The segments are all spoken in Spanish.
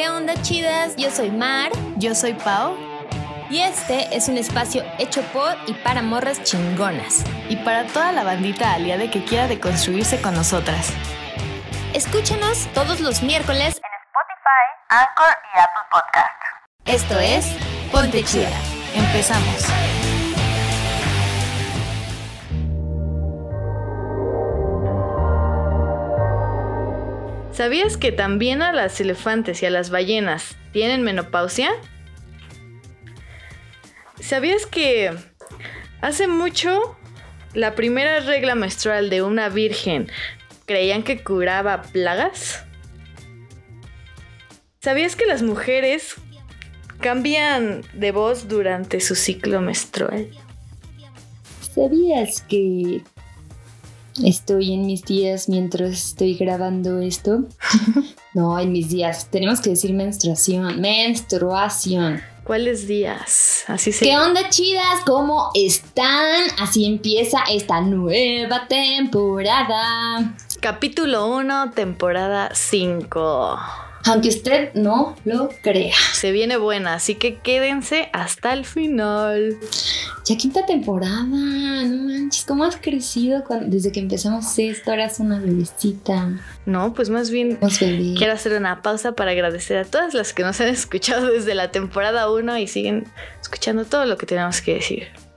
¿Qué onda chidas? Yo soy Mar. Yo soy Pau. Y este es un espacio hecho por y para morras chingonas. Y para toda la bandita aliada que quiera deconstruirse con nosotras. Escúchanos todos los miércoles en Spotify, Anchor y Apple Podcast. Esto es Ponte Chida. Empezamos. ¿Sabías que también a las elefantes y a las ballenas tienen menopausia? ¿Sabías que hace mucho la primera regla menstrual de una virgen creían que curaba plagas? ¿Sabías que las mujeres cambian de voz durante su ciclo menstrual? ¿Sabías que estoy en mis días mientras estoy grabando esto? no, en mis días. Tenemos que decir menstruación. Menstruación. ¿Cuáles días? Así se... ¿Qué onda, chidas? ¿Cómo están? Así empieza esta nueva temporada. Capítulo 1, temporada 5. Aunque usted no lo crea. Se viene buena, así que quédense hasta el final. Ya quinta temporada, no manches, ¿cómo has crecido desde que empezamos esto? Eras una bebecita. No, pues más bien quiero hacer una pausa para agradecer a todas las que nos han escuchado desde la temporada 1 y siguen escuchando todo lo que tenemos que decir.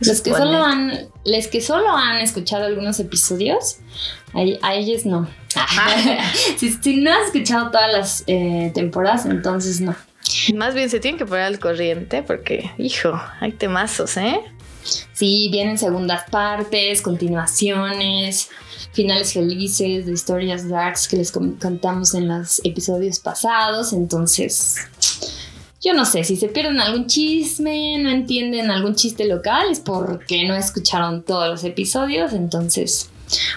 Los que, solo han, los que solo han escuchado algunos episodios, a, ellos no. si, no has escuchado todas las eh, temporadas, entonces no. Más bien se tienen que poner al corriente porque, hijo, hay temazos, ¿eh? Sí, vienen segundas partes, continuaciones, finales felices de historias darks que les contamos en los episodios pasados. Entonces, yo no sé, si se pierden algún chisme, no entienden algún chiste local, es porque no escucharon todos los episodios. Entonces,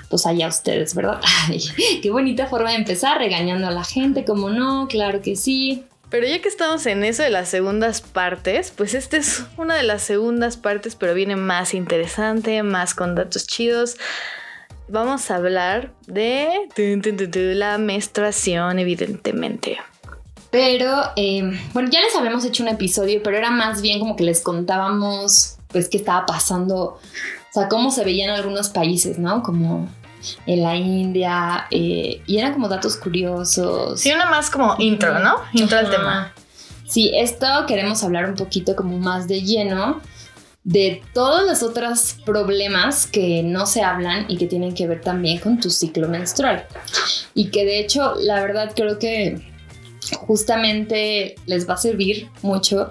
pues allá ustedes, ¿verdad? qué bonita forma de empezar, regañando a la gente, como no, claro que sí. Pero ya que estamos en eso de las segundas partes, pues esta es una de las segundas partes, pero viene más interesante, más con datos chidos. Vamos a hablar de la menstruación, evidentemente. Pero, em, bueno, ya les habíamos hecho un episodio, pero era más bien como que les contábamos, pues, qué estaba pasando, o sea, cómo se veían algunos países, ¿no? Como en la India, eh, y eran como datos curiosos. Sí, una más como intro, ¿no? Intro al tema. Sí, esto queremos hablar un poquito como más de lleno de todos los otros problemas que no se hablan y que tienen que ver también con tu ciclo menstrual. Y que de hecho, la verdad creo que justamente les va a servir mucho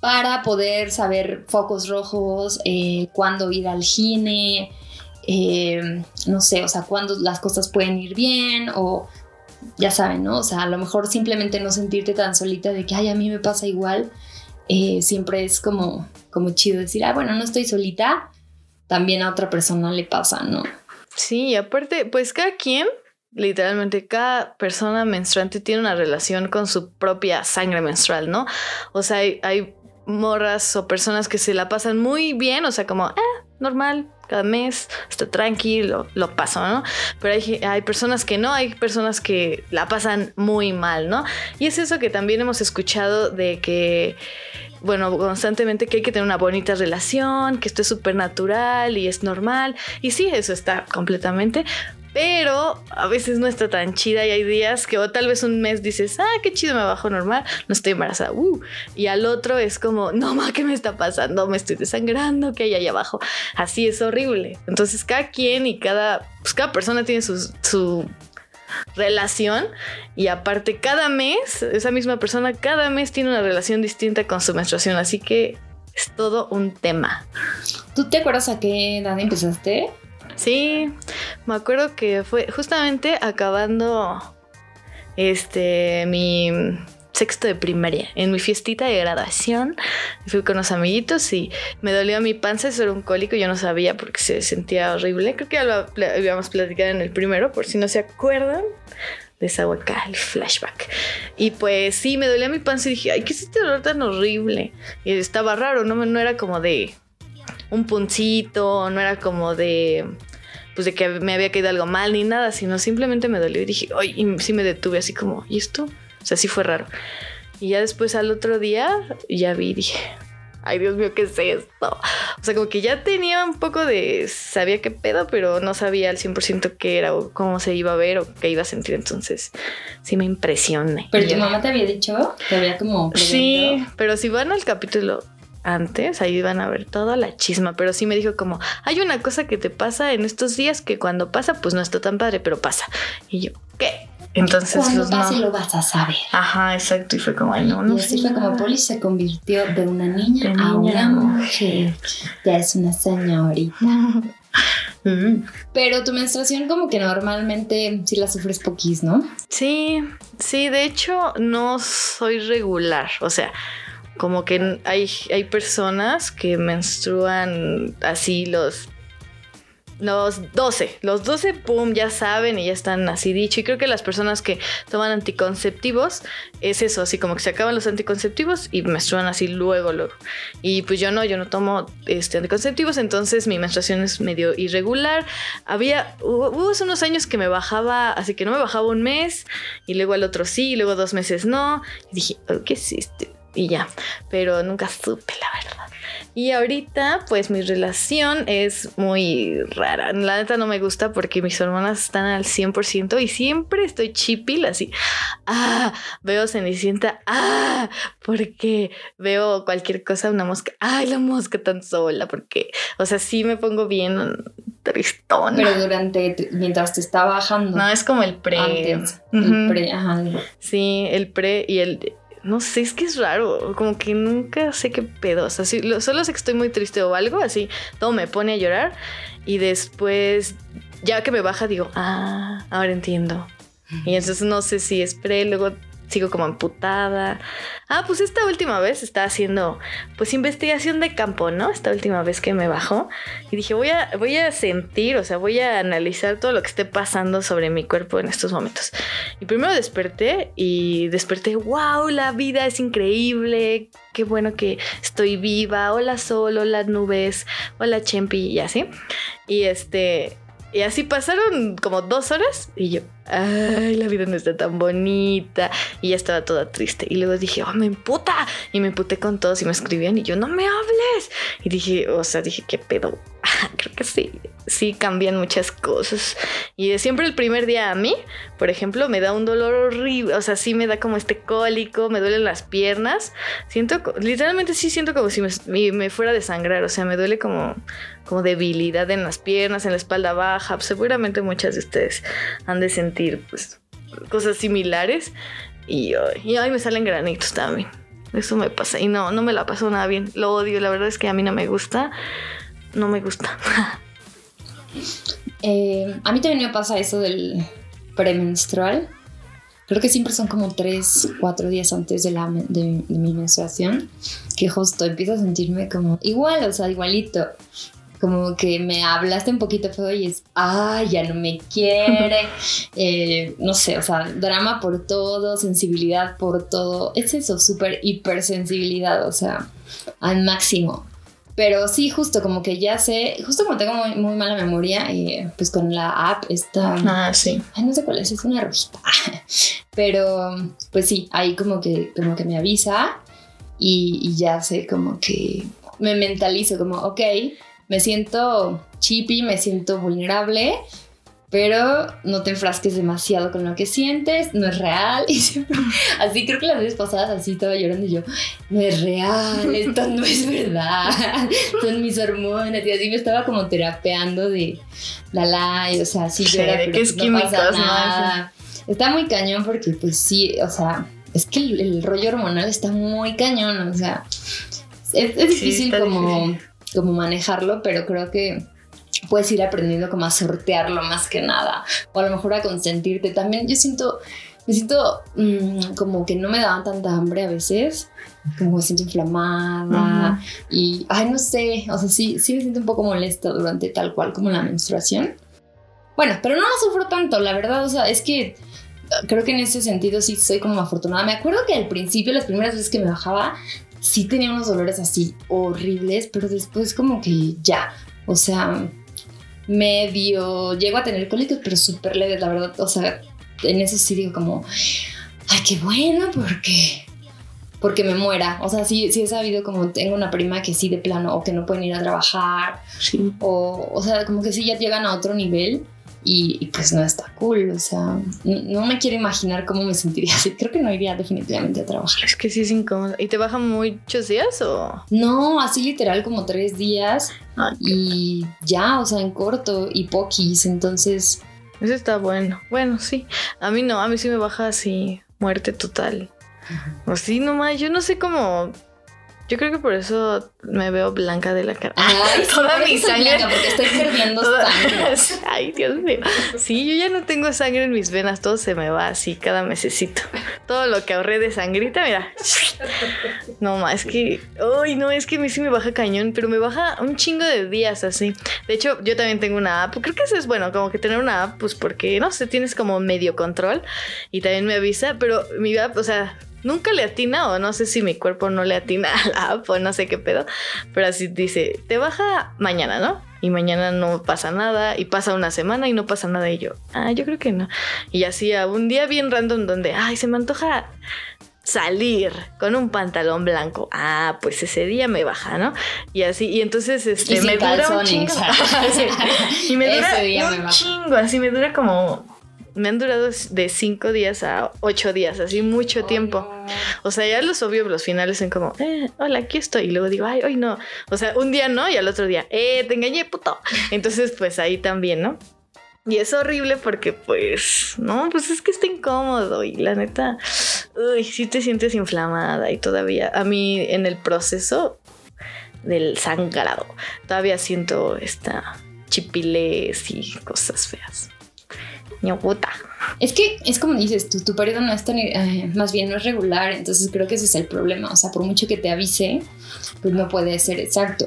para poder saber focos rojos, eh, cuándo ir al gine, eh, no sé, o sea, cuándo las cosas pueden ir bien o ya saben, ¿no? O sea, a lo mejor simplemente no sentirte tan solita de que, ay, a mí me pasa igual. Eh, siempre es como, como chido decir, ah, bueno, no estoy solita, también a otra persona le pasa, ¿no? Sí, aparte, pues cada quien, literalmente cada persona menstruante tiene una relación con su propia sangre menstrual, ¿no? O sea, hay, morras o personas que se la pasan muy bien, o sea, como, eh, normal, cada mes, está tranquilo, lo paso, ¿no? Pero hay, hay, personas que no, hay personas que la pasan muy mal, ¿no? Y es eso que también hemos escuchado de que, bueno, constantemente que hay que tener una bonita relación, que esto es súper natural y es normal. Y sí, eso está completamente, pero a veces no está tan chida y hay días que o tal vez un mes dices, ah, qué chido, me bajo normal, no estoy embarazada, uh. y al otro es como, no, ma, ¿qué me está pasando? Me estoy desangrando, ¿qué hay ahí abajo? Así es horrible. Entonces cada quien y cada, pues cada persona tiene su, su relación y aparte cada mes, esa misma persona cada mes tiene una relación distinta con su menstruación, así que es todo un tema. ¿Tú te acuerdas a qué edad empezaste? Sí, me acuerdo que fue justamente acabando este mi sexto de primaria, en mi fiestita de graduación. Fui con los amiguitos y me dolió mi panza, eso era un cólico, yo no sabía porque se sentía horrible. Creo que ya lo habíamos platicado en el primero, por si no se acuerdan. De esa acá el flashback. Y pues sí, me dolía mi panza y dije, ay, ¿qué es este dolor tan horrible? Y estaba raro, no, no era como de un puncito, no era como de pues de que me había caído algo mal ni nada, sino simplemente me dolió y dije, ay, y sí me detuve así como, ¿y esto? O sea, sí fue raro. Y ya después al otro día, ya vi, dije, ay Dios mío, ¿qué es esto? O sea, como que ya tenía un poco de, sabía qué pedo, pero no sabía al 100% qué era o cómo se iba a ver o qué iba a sentir. Entonces, sí me impresioné. Pero tu mamá te había dicho, te había como... Sí, pero si van al capítulo antes, ahí van a ver toda la chisma, pero sí me dijo como, hay una cosa que te pasa en estos días que cuando pasa, pues no está tan padre, pero pasa. Y yo, ¿qué? Entonces, Cuando pues, pase no. lo vas a saber. Ajá, exacto. Y fue como, ay, no, no y así fue como. Polly se convirtió de una niña, De a niña una mujer. Ya es una señorita. Mm. Pero tu menstruación como que normalmente sí la sufres poquís, ¿no? Sí, sí, de hecho no soy regular, o sea, como que hay, hay personas que menstruan así los... Los 12, los 12, pum, ya saben y ya están así dicho. Y creo que las personas que toman anticonceptivos es eso, así como que se acaban los anticonceptivos y menstruan así luego, luego. Y pues yo no, yo no tomo este, anticonceptivos, entonces mi menstruación es medio irregular. Había, hubo, unos años que me bajaba, así que no me bajaba un mes y luego al otro sí, y luego dos meses no. Y dije, "Oh, ¿qué es esto? Y ya, pero nunca supe la verdad. Y ahorita, pues mi relación es muy rara. La neta no me gusta porque mis hormonas están al 100% y siempre estoy chipil así. Ah, veo Cenicienta. Ah, porque veo cualquier cosa, una mosca. Ay, la mosca tan sola. Porque, o sea, sí me pongo bien tristona. Pero durante, mientras te está bajando. no, es como el pre. antes. El pre, ajá. Sí, el pre y el... No sé, es que es raro, como que nunca sé qué pedo. O sea, sí, lo- solo sé que estoy muy triste o algo, así, todo me pone a llorar y después, ya que me baja, digo, ah, ahora entiendo. Y entonces no sé si es pre, luego sigo como amputada. Ah, pues esta última vez estaba haciendo, pues, investigación de campo, ¿no? Esta última vez que me bajó. Y dije, voy a, voy a sentir, o sea, voy a analizar todo lo que esté pasando sobre mi cuerpo en estos momentos. Y primero desperté y desperté, wow, la vida es increíble, qué bueno que estoy viva, hola sol, hola nubes, hola Chempi y así. Y este, y así pasaron como dos horas y yo, ay, la vida no está tan bonita. Y ya estaba toda triste. Y luego dije, oh, me emputa. Y me emputé con todos y me escribían y yo, no me hables. Y dije, o sea, dije, ¿qué pedo? Creo que sí, sí cambian muchas cosas. Y de siempre el primer día a mí, por ejemplo, me da un dolor horrible. O sea, sí me da como este cólico, me duelen las piernas. Siento, literalmente sí siento como si me, me- fuera a desangrar. O sea, me duele como, como debilidad en las piernas, en la espalda baja. Seguramente muchas de ustedes han de sentir pues cosas similares. Y, y ay, me salen granitos también. Eso me pasa. Y no, no me la paso nada bien. Lo odio. La verdad es que a mí no me gusta. No me gusta. Eh, a mí también me pasa eso del premenstrual. Creo que siempre son como tres, cuatro días antes de, la, de, de mi menstruación que justo empiezo a sentirme como igual, o sea, igualito. Como que me hablaste un poquito feo y es, ay, ya no me quiere. Eh, no sé, o sea, drama por todo, sensibilidad por todo. Es eso, súper hipersensibilidad, o sea, al máximo. Pero sí, justo como que ya sé, justo como tengo muy, muy mala memoria, eh, pues con la app esta... Ah, sí. Ay, no sé cuál es, es una rojita. Pero, pues sí, ahí como que, como que me avisa y, y ya sé como que me mentalizo como, ok, me siento chippy, me siento vulnerable, pero no te enfrasques demasiado con lo que sientes, no es real. Y siempre, así creo que las veces pasadas así estaba llorando y yo, no es real, esto no es verdad, son mis hormonas y así me estaba como terapeando de la la, y, o sea, sí Sí, llora, de pero qué pues no químicos, pasa ¿no? nada. Está muy cañón porque pues sí, o sea, es que el, el rollo hormonal está muy cañón, o sea, es, es difícil está como, difícil. como manejarlo, pero creo que puedes ir aprendiendo como a sortearlo más que nada, o a lo mejor a consentirte. También yo siento, me siento mm, como que no me daban tanta hambre a veces, como me siento inflamada y, ay, no sé, o sea, sí, sí me siento un poco molesta durante tal cual como la menstruación. Bueno, pero no la sufro tanto, la verdad, o sea, es que creo que en ese sentido sí soy como afortunada. Me acuerdo que al principio, las primeras veces que me bajaba, sí tenía unos dolores así horribles, pero después como que ya, o sea, medio llego a tener cólicos, pero súper leves, la verdad, o sea, en eso sí digo como, ay, qué bueno, porque porque me muera. O sea, sí, sí he sabido como tengo una prima que sí de plano o que no pueden ir a trabajar. Sí. O, o sea, como que sí ya llegan a otro nivel y, y pues no está cool. O sea, no, no me quiero imaginar cómo me sentiría así. Creo que no iría definitivamente a trabajar. Es que sí es incómodo. ¿Y te bajan muchos días o...? No, así literal como tres días Ay, y ya, o sea, en corto y poquis. Entonces, Eso está bueno. Bueno, sí. A mí no, a mí sí me baja así muerte total. O sí, nomás, yo no sé cómo... Yo creo que por eso me veo blanca de la cara. ay, Toda mi sangre. blanca, porque estoy perdiendo sangre. Ay, Dios mío. Sí, yo ya no tengo sangre en mis venas, todo se me va así cada mesecito. Todo lo que ahorré de sangrita, mira. No más, es que. Uy, no, es que a mí sí me baja cañón, pero me baja un chingo de días así. De hecho, yo también tengo una app. Creo que eso es bueno, como que tener una app, pues porque, no sé, tienes como medio control y también me avisa, pero mi app, o sea. Nunca le atina o no sé si mi cuerpo no le atina a la app o no sé qué pedo, pero así dice, te baja mañana, ¿no? Y mañana no pasa nada y pasa una semana y no pasa nada y yo, ah, yo creo que no. Y así a un día bien random donde, ay, se me antoja salir con un pantalón blanco. Ah, pues ese día me baja, ¿no? Y así, y entonces este, Y me dura un chingo. y me dura un me chingo, así me dura como... Me han durado de cinco días a ocho días, así mucho tiempo. O sea, ya los obvio, los finales son como, eh, hola, aquí estoy. Y luego digo, ay, hoy no. O sea, un día no y al otro día, eh, te engañé, puto. Entonces, pues ahí también, ¿no? Y es horrible porque, pues, no, pues es que está incómodo y la neta, uy, sí te sientes inflamada y todavía, a mí en el proceso del sangrado, todavía siento esta chipilez y cosas feas. Ñoguta. Es que es como dices, tu, tu periodo no es tan, eh, más bien no es regular, entonces creo que ese es el problema. O sea, por mucho que te avise, pues no puede ser exacto.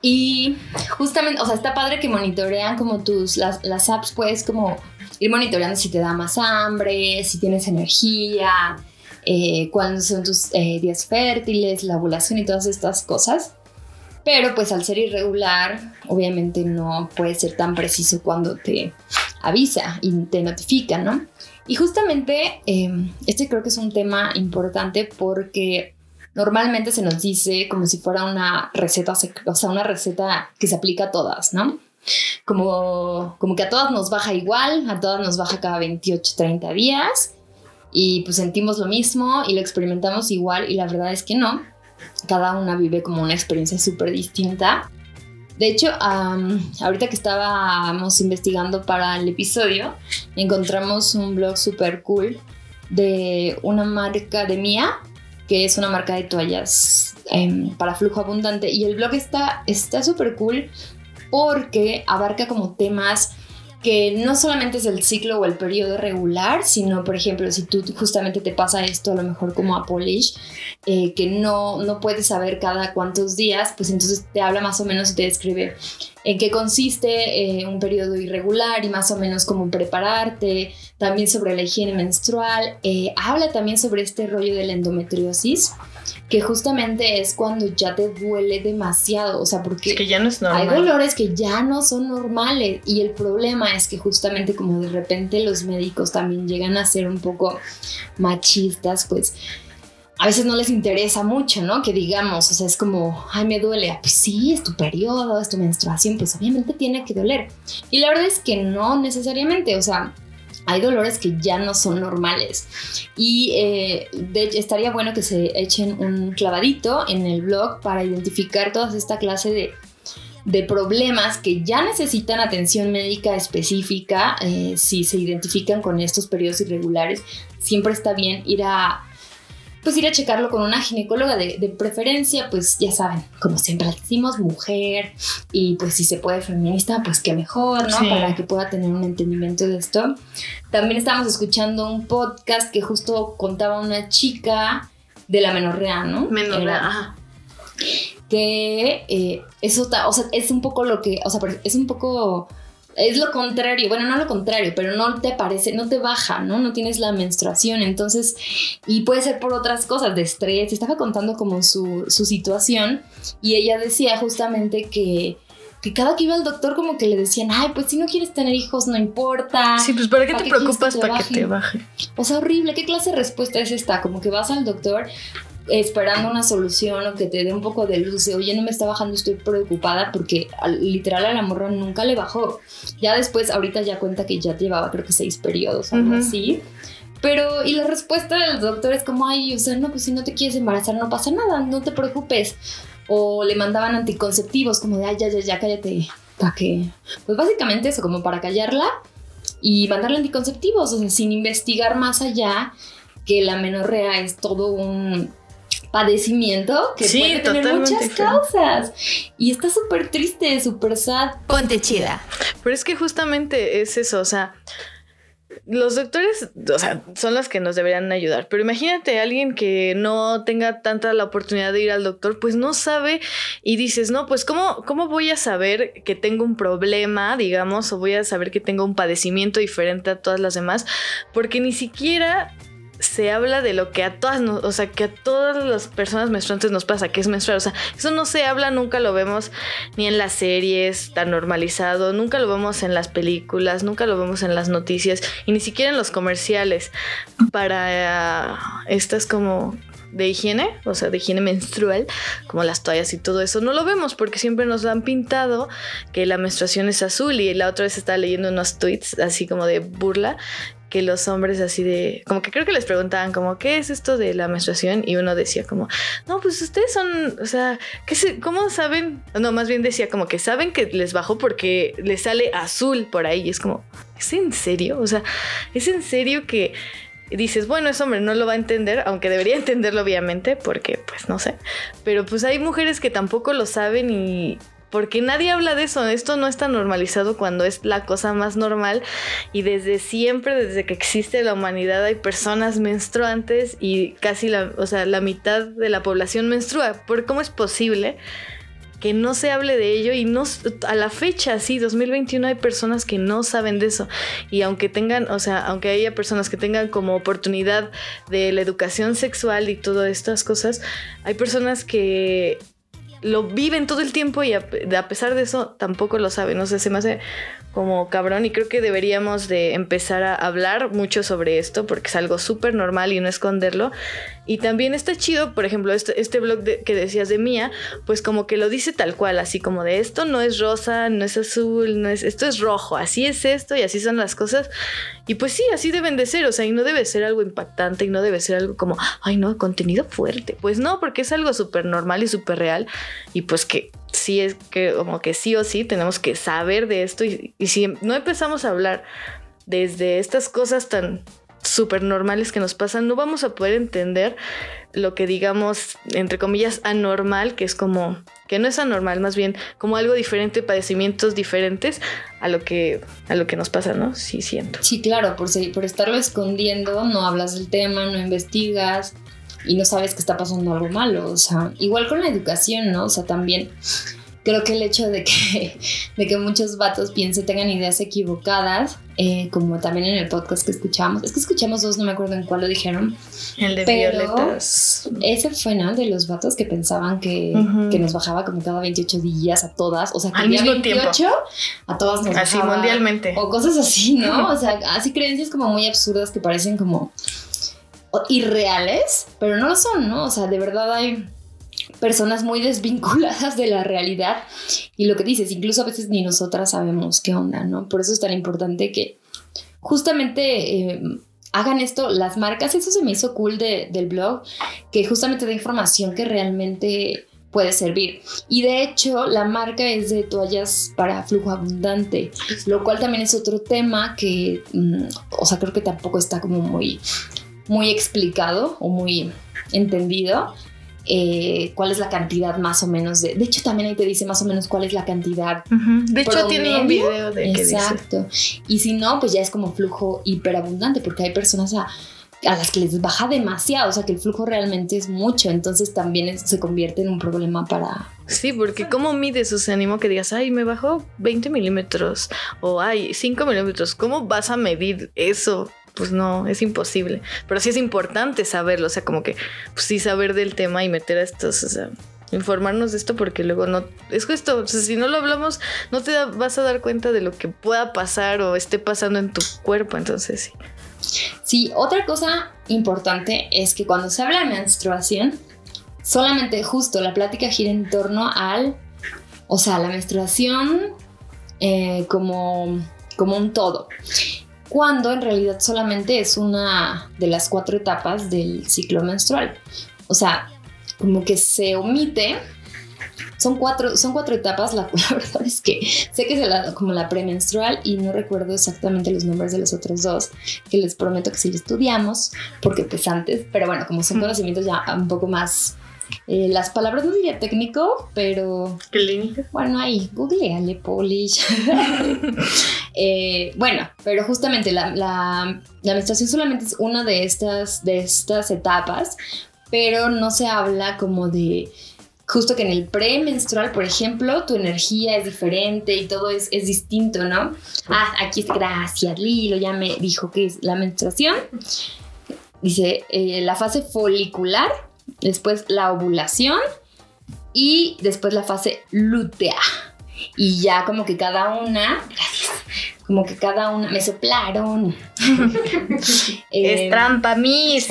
Y justamente, o sea, está padre que monitorean como tus, las, las apps, puedes como ir monitoreando si te da más hambre, si tienes energía, eh, cuándo son tus eh, días fértiles, la ovulación y todas estas cosas. Pero pues al ser irregular, obviamente no puede ser tan preciso cuando te avisa y te notifica, ¿no? Y justamente eh, este creo que es un tema importante porque normalmente se nos dice como si fuera una receta, o sea, una receta que se aplica a todas, ¿no? Como, como que a todas nos baja igual, a todas nos baja cada 28, 30 días y pues sentimos lo mismo y lo experimentamos igual y la verdad es que no. Cada una vive como una experiencia súper distinta. De hecho, ahorita que estábamos investigando para el episodio, encontramos un blog súper cool de una marca de Mía, que es una marca de toallas em, para flujo abundante. Y el blog está está súper cool porque abarca como temas que no solamente es el ciclo o el periodo regular, sino, por ejemplo, si tú justamente te pasa esto, a lo mejor como a Polish, eh, que no, no puedes saber cada cuántos días, pues entonces te habla más o menos y te describe en qué consiste eh, un periodo irregular y más o menos cómo prepararte, también sobre la higiene menstrual, eh, habla también sobre este rollo de la endometriosis, que justamente es cuando ya te duele demasiado, o sea, porque... Es que ya no es normal. Hay dolores que ya no son normales y el problema es que justamente como de repente los médicos también llegan a ser un poco machistas, pues a veces no les interesa mucho, ¿no? Que digamos, o sea, es como, ay, me duele. Pues sí, es tu periodo, es tu menstruación, pues obviamente tiene que doler. Y la verdad es que no necesariamente, o sea, hay dolores que ya no son normales. Y eh, estaría bueno que se echen un clavadito en el blog para identificar toda esta clase de, de problemas que ya necesitan atención médica específica. eh, si se identifican con estos periodos irregulares, siempre está bien ir a pues ir a checarlo con una ginecóloga de, de preferencia, pues ya saben, como siempre decimos, mujer, y pues si se puede feminista, pues qué mejor, ¿no? Sí. Para que pueda tener un entendimiento de esto. También estamos escuchando un podcast que justo contaba una chica de la menorrea, ¿no? Menos, Era- ajá. que eh, eso, ta- o sea, es un poco lo que, o sea, es un poco, es lo contrario, bueno, no lo contrario, pero no te parece, no te baja, ¿no? No tienes la menstruación, entonces, y puede ser por otras cosas, de estrés, estaba contando como su, su situación y ella decía justamente que que cada que iba al doctor como que le decían, ay, pues si no quieres tener hijos, no importa. Sí, pues ¿para qué ¿Para te preocupas que te para que te baje? O sea, horrible, ¿qué clase de respuesta es esta? Como que vas al doctor esperando una solución o que te dé un poco de luz de, oye, no me está bajando, estoy preocupada porque al- literal a la morra nunca le bajó. Ya después, ahorita ya cuenta que ya llevaba creo que seis periodos, algo Ujú. así. Pero, y la respuesta del doctor es como, ay, o sea, no, pues si no te quieres embarazar no pasa nada, no te preocupes. O le mandaban anticonceptivos, como de, ay, ya, ya, ya, cállate. ¿Para qué? Pues básicamente eso, como para callarla y mandarle anticonceptivos, o sea, sin investigar más allá que la menorrea es todo un padecimiento que Sí, puede tener totalmente muchas causas. Y está súper triste, súper sad. Ponte chida. Pero es que justamente es eso, o sea, los doctores, o sea, son los que nos deberían ayudar, pero imagínate a alguien que no tenga tanta la oportunidad de ir al doctor, pues no sabe y dices, no, pues ¿cómo, cómo voy a saber que tengo un problema, digamos, o voy a saber que tengo un padecimiento diferente a todas las demás? Porque ni siquiera se habla de lo que a todas, nos- o sea, que a todas las personas menstruantes nos pasa, que es menstruar, o sea, eso no se habla, nunca lo vemos ni en las series tan normalizado, nunca lo vemos en las películas, nunca lo vemos en las noticias y ni siquiera en los comerciales. Para estas como de higiene, o sea, de higiene menstrual, como las toallas y todo eso, no lo vemos porque siempre nos han pintado que la menstruación es azul y la otra vez estaba leyendo unos tweets así como de burla que los hombres así de, como que creo que les preguntaban como, ¿qué es esto de la menstruación? Y uno decía como, no, pues ustedes son, o sea, ¿qué se, ¿cómo saben? No, más bien decía como que saben que les bajó porque les sale azul por ahí. Y es como, ¿es en serio? O sea, ¿es en serio que dices, bueno, ese hombre no lo va a entender, aunque debería entenderlo obviamente, porque pues no sé. Pero pues hay mujeres que tampoco lo saben y... Porque nadie habla de eso, esto no está normalizado cuando es la cosa más normal y desde siempre, desde que existe la humanidad hay personas menstruantes y casi la, o sea, la mitad de la población menstrua. ¿Por cómo es posible que no se hable de ello y no a la fecha, sí, 2021 hay personas que no saben de eso y aunque tengan, o sea, aunque haya personas que tengan como oportunidad de la educación sexual y todas estas cosas, hay personas que lo viven todo el tiempo y a, pesar de eso tampoco lo saben, o sea, se me hace como cabrón y creo que deberíamos de empezar a hablar mucho sobre esto porque es algo súper normal y no esconderlo. Y también está chido, por ejemplo, este, este blog que decías de Mía, pues como que lo dice tal cual, así como de esto no es rosa, no es azul, no es, esto es rojo, así es esto y así son las cosas. Y pues sí, así deben de ser, o sea, y no debe ser algo impactante y no debe ser algo como, ay no, contenido fuerte. Pues no, porque es algo súper normal y súper real y pues que sí es que como que sí o sí tenemos que saber de esto y si no empezamos a hablar desde estas cosas tan súper normales que nos pasan, no vamos a poder entender lo que digamos, entre comillas, anormal, que es como, que no es anormal, más bien como algo diferente, padecimientos diferentes a lo que, a lo que nos pasa, ¿no? Sí, siento. Sí, claro, por, se- por estarlo escondiendo, no hablas del tema, no investigas y no sabes que está pasando algo malo. O sea, igual con la educación, ¿no? O sea, también creo que el hecho de que, de que muchos vatos piensen, tengan ideas equivocadas, eh, como también en el podcast que escuchamos, es que escuchamos dos, no me acuerdo en cuál lo dijeron. El de Pero- violetas. Ese fue, ¿no? De los vatos que pensaban que, que nos bajaba como cada 28 días a todas. O sea, que Al mismo tiempo. 28 a todas nos Así bajaba. mundialmente. O cosas así, ¿no? O sea, así creencias como muy absurdas que parecen como irreales, pero no lo son, ¿no? O sea, de verdad hay personas muy desvinculadas de la realidad y lo que dices, incluso a veces ni nosotras sabemos qué onda, ¿no? Por eso es tan importante que justamente eh, hagan esto las marcas, eso se me hizo cool de- del blog, que justamente da información que realmente puede servir. Y de hecho, la marca es de toallas para flujo abundante, lo cual también es otro tema que, mm, o sea, creo que tampoco está como muy, muy explicado o muy entendido. Eh, cuál es la cantidad más o menos de... De hecho, también ahí te dice más o menos cuál es la cantidad. De hecho, tiene un video de que dice. Exacto. Y si no, pues ya es como flujo hiperabundante, porque hay personas a, a las que les baja demasiado, o sea que el flujo realmente es mucho, entonces también es- se convierte en un problema para... Sí, porque ¿cómo mides? O sea, animo que digas, ay, me bajó 20 milímetros o ay, 5 milímetros. ¿Cómo vas a medir eso? Pues no, es imposible. Pero sí es importante saberlo, o sea, como que pues sí saber del tema y meter a estos, o sea, informarnos de esto porque luego no es justo, o sea, si no lo hablamos no te vas a dar cuenta de lo que pueda pasar o esté pasando en tu cuerpo, entonces sí. Sí, otra cosa importante es que cuando se habla de menstruación, solamente justo la plática gira en torno al, o sea, la menstruación eh, como, como un todo. Cuando en realidad solamente es una de las cuatro etapas del ciclo menstrual. O sea, como que se omite. Son cuatro, son cuatro etapas, la, la verdad es que sé que es la- como la premenstrual y no recuerdo exactamente los nombres de los otros dos, que les prometo que sí lo estudiamos, porque pues antes, pero bueno, como son conocimientos ya un poco más, eh, las palabras no diría técnico, pero Clínica. bueno, ahí, googleale, Polish. Eh, bueno, pero justamente la, la- la menstruación solamente es una de estas, de estas etapas, pero no se habla como de... Justo que en el premenstrual, por ejemplo, tu energía es diferente y todo es, es distinto, ¿no? Ah, aquí es gracias, Lilo ya me dijo que es la menstruación. Dice eh, la fase folicular, después la ovulación y después la fase lútea. Y ya como que cada una, gracias, como que cada una, me soplaron. Eh, trampa, Miss.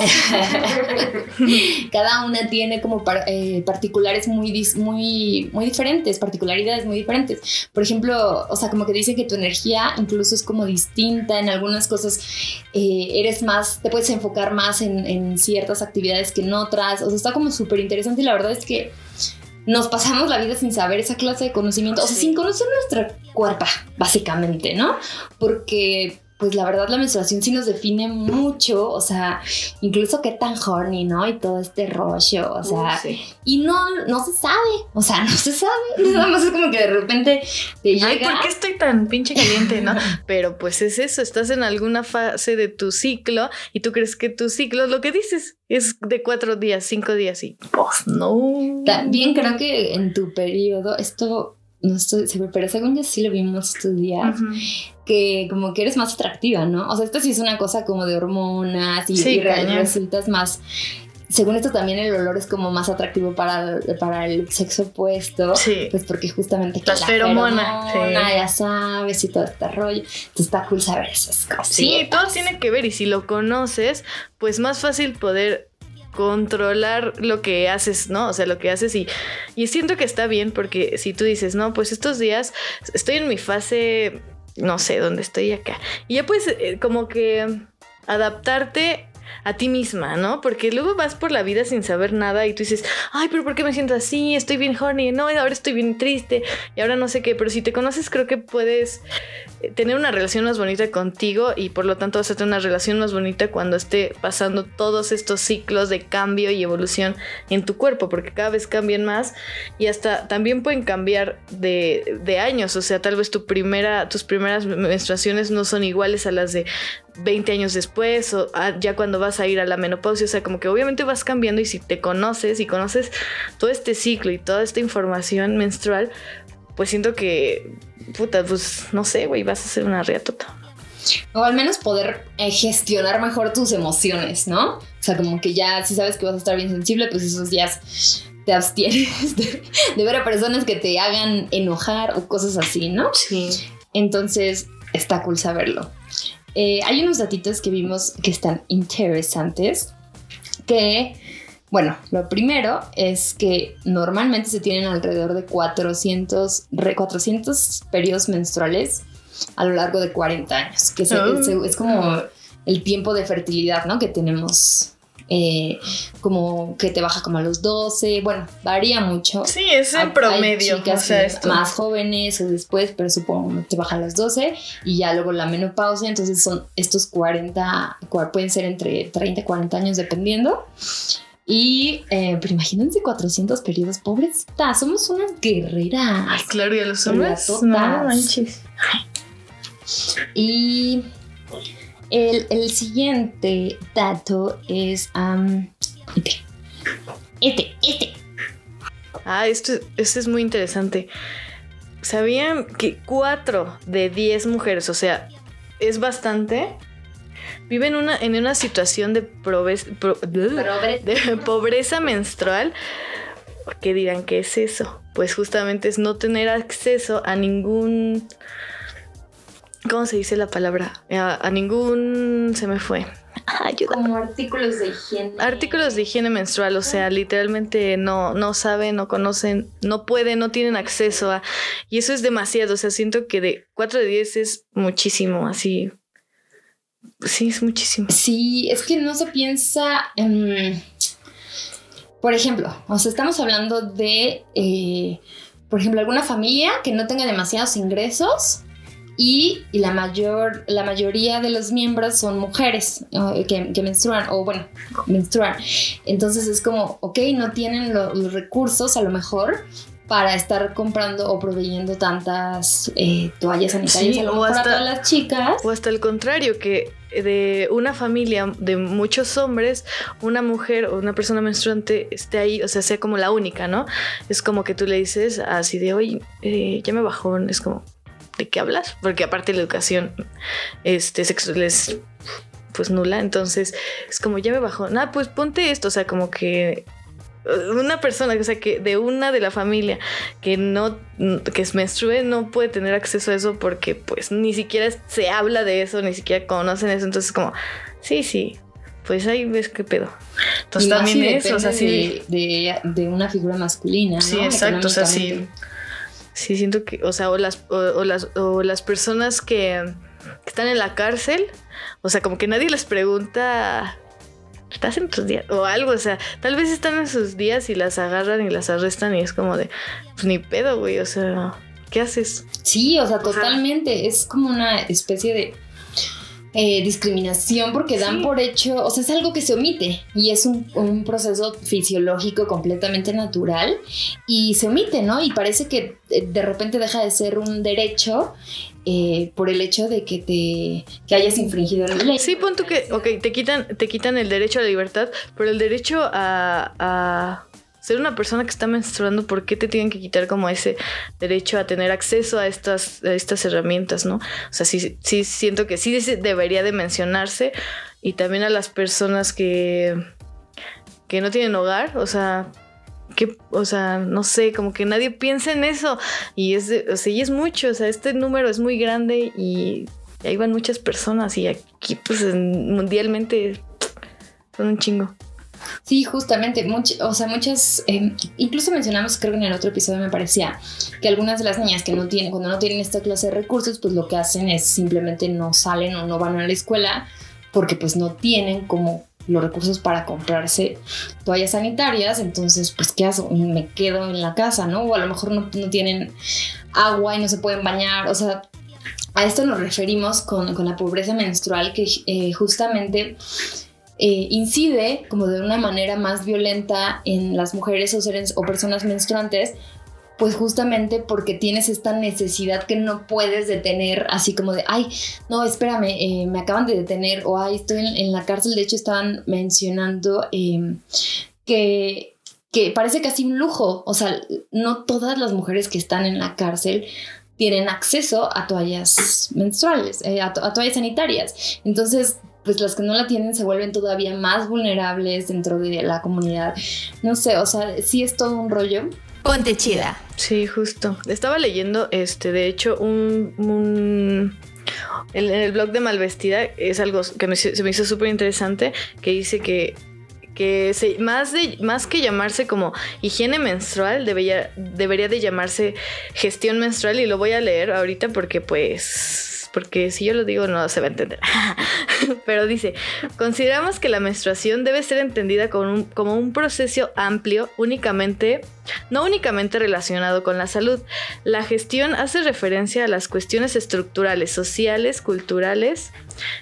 cada una tiene como par- eh, particulares muy, dis- muy, muy diferentes, particularidades muy diferentes. Por ejemplo, o sea, como que dicen que tu energía incluso es como distinta en algunas cosas, eh, eres más, te puedes enfocar más en, en ciertas actividades que en otras. O sea, está como súper interesante y la verdad es que nos pasamos la vida sin saber esa clase de conocimiento, o sea, Sí. sin conocer nuestra cuerpa, básicamente, ¿no? Porque, pues la verdad, la menstruación sí nos define mucho, o sea, incluso qué tan horny, ¿no? Y todo este rollo, o sea, Sí. y no, no se sabe, o sea, no se sabe, nada más es como que de repente te llega. Ay, ¿por qué estoy tan pinche caliente, no? Pero pues es eso, estás en alguna fase de tu ciclo y tú crees que tu ciclo es lo que dices, es de cuatro días, cinco días y pues no. También creo que en tu periodo, esto no estoy segura, pero según yo sí lo vimos estos días. Que como que eres más atractiva, ¿no? O sea, esto sí es una cosa como de hormonas y, Sí, y resultas más... Según esto también el olor es como más atractivo para, para el sexo opuesto. Sí. Pues porque justamente que la feromona, sí. ya sabes, y todo este rollo. Entonces está cool saber esas cosas. Sí, todo tiene que ver y si lo conoces, pues más fácil poder controlar lo que haces, ¿no? O sea, lo que haces y, y siento que está bien porque si tú dices, no, pues estos días estoy en mi fase, no sé, dónde estoy acá. Y ya puedes eh, como que adaptarte a ti misma, ¿no? Porque luego vas por la vida sin saber nada y tú dices, ay, pero ¿por qué me siento así? Estoy bien horny, no, ahora estoy bien triste y ahora no sé qué, pero si te conoces creo que puedes eh, tener una relación más bonita contigo y por lo tanto vas a tener una relación más bonita cuando esté pasando todos estos ciclos de cambio y evolución en tu cuerpo, porque cada vez cambian más y hasta también pueden cambiar de, de años, o sea, tal vez tu primera, tus primeras menstruaciones no son iguales a las de 20 años después o ah, ya cuando vas a ir a la menopausia, o sea, como que obviamente vas cambiando y si te conoces y conoces todo este ciclo y toda esta información menstrual, pues siento que, puta, pues no sé, güey, vas a ser una riatota. O al menos poder eh, gestionar mejor tus emociones, ¿no? O sea, como que ya si sabes que vas a estar bien sensible, pues esos días te abstienes de, de ver a personas que te hagan enojar o cosas así, ¿no? Sí. Entonces, está cool saberlo. Eh, hay unos datitos que vimos que están interesantes. Que, bueno, lo primero es que normalmente se tienen alrededor de 400, re- 400 periodos menstruales a lo largo de 40 años, que se- Oh. se- es como el tiempo de fertilidad, ¿no? Que tenemos. Eh, como que te baja como a los 12, bueno, varía mucho. Sí, es Hay- el promedio. Hay chicas o sea, esto. más jóvenes o después, pero supongo que te baja a las 12 y ya luego la menopausia, entonces son estos 40, cua- pueden ser entre 30 y 40 años dependiendo. Y, eh, pero imagínense 400 periodos, pobrezita, somos unas Ay, guerreras. claro, y a los hombres. No manches. Y el, el siguiente dato es... am, este, este, este. Ah, esto, esto es muy interesante. ¿Sabían que 4 de 10 mujeres, o sea, es bastante, viven una, en una situación de, pro- de pobreza menstrual? ¿qué dirán que es eso? Pues justamente es no tener acceso a ningún... ¿Cómo se dice la palabra? A, a ningún... Se me fue. Ayuda. Como artículos de higiene. Artículos de higiene menstrual, o sea, literalmente no, no saben, no conocen, no pueden, no tienen acceso a... Y eso es demasiado, o sea, siento que de 4 de 10 es muchísimo, así. Sí, es muchísimo. Sí, es que no se piensa en... Por ejemplo, o sea, estamos hablando de, eh, por ejemplo, alguna familia que no tenga demasiados ingresos y, y la, mayor, la mayoría de los miembros son mujeres eh, que, que menstruan, o bueno, menstruan. Entonces es como, ok, no tienen lo- los recursos a lo mejor para estar comprando o proveyendo tantas eh, toallas sanitarias Sí, a lo o mejor hasta- a todas las chicas. O hasta el contrario, que de una familia de muchos hombres, una mujer o una persona menstruante esté ahí, o sea, sea como la única, ¿no? Es como que tú le dices así de, oye, eh, ya me bajó, es como, ¿de qué hablas? Porque aparte la educación este, sexual es pues nula, entonces es como, ya me bajó, nada, pues ponte esto, o sea, como que eh, una persona, o sea, que de una de la familia que no, que es menstrue no puede tener acceso a eso porque pues ni siquiera se habla de eso, ni siquiera conocen eso, entonces como, sí, sí, pues ahí ves qué pedo. Entonces Y también eso, o sea, sí, de, de, de una figura masculina. Sí, ¿no? exacto, o sea, sí. Sí siento que, o sea, o las, o, o las, o las personas que, que están en la cárcel, o sea, como que nadie les pregunta... ¿Estás en tus días? O algo, o sea, tal vez están en sus días y las agarran y las arrestan y es como de, pues ni pedo, güey, o sea, ¿qué haces? Sí, o sea, totalmente. Es como una especie de eh, discriminación porque dan Sí. por hecho, o sea, es algo que se omite y es un, un proceso fisiológico completamente natural y se omite, ¿no? Y parece que eh, de repente deja de ser un derecho eh, por el hecho de que te que hayas infringido la ley. Sí, pon tú que, ok, te quitan, te quitan el derecho a la libertad, pero el derecho a, a ser una persona que está menstruando, ¿por qué te tienen que quitar como ese derecho a tener acceso a estas, a estas herramientas, no? O sea, sí, sí siento que sí debería de mencionarse y también a las personas que, que no tienen hogar, o sea, que, o sea, no sé, como que nadie piensa en eso y es, de- o sea, y es mucho, o sea, este número es muy grande y ahí van muchas personas y aquí pues en- mundialmente son un chingo. Sí, justamente, much- o sea, muchas, eh, incluso mencionamos, creo que en el otro episodio me parecía, que algunas de las niñas que no tienen, cuando no tienen esta clase de recursos, pues lo que hacen es simplemente no salen o no van a la escuela porque pues no tienen como los recursos para comprarse toallas sanitarias, entonces pues ¿qué hago? Me quedo en la casa, ¿no? O a lo mejor no, tienen agua y no se pueden bañar, o sea, a esto nos referimos con, con la pobreza menstrual que eh, justamente eh, incide como de una manera más violenta en las mujeres o seres o personas menstruantes, pues justamente porque tienes esta necesidad que no puedes detener, así como de, ay, no, espérame, eh, me acaban de detener, o ay, estoy en, la cárcel, de hecho estaban mencionando eh, que, que parece casi un lujo, o sea, no todas las mujeres que están en la cárcel tienen acceso a toallas menstruales, eh, a, a toallas sanitarias. Entonces, pues las que no la tienen se vuelven todavía más vulnerables dentro de la comunidad. No sé, o sea, sí es todo un rollo. Ponte chida. Sí, justo. Estaba leyendo, este, de hecho, un, un- el- en el blog de Malvestida es algo que me- se me hizo súper interesante, que dice que que se- más, de, más que llamarse como higiene menstrual, debería, debería de llamarse gestión menstrual y lo voy a leer ahorita porque pues, porque si yo lo digo no se va a entender. Pero dice, consideramos que la menstruación debe ser entendida como un, proceso amplio únicamente, no únicamente relacionado con la salud. La gestión hace referencia a las cuestiones estructurales, sociales, culturales,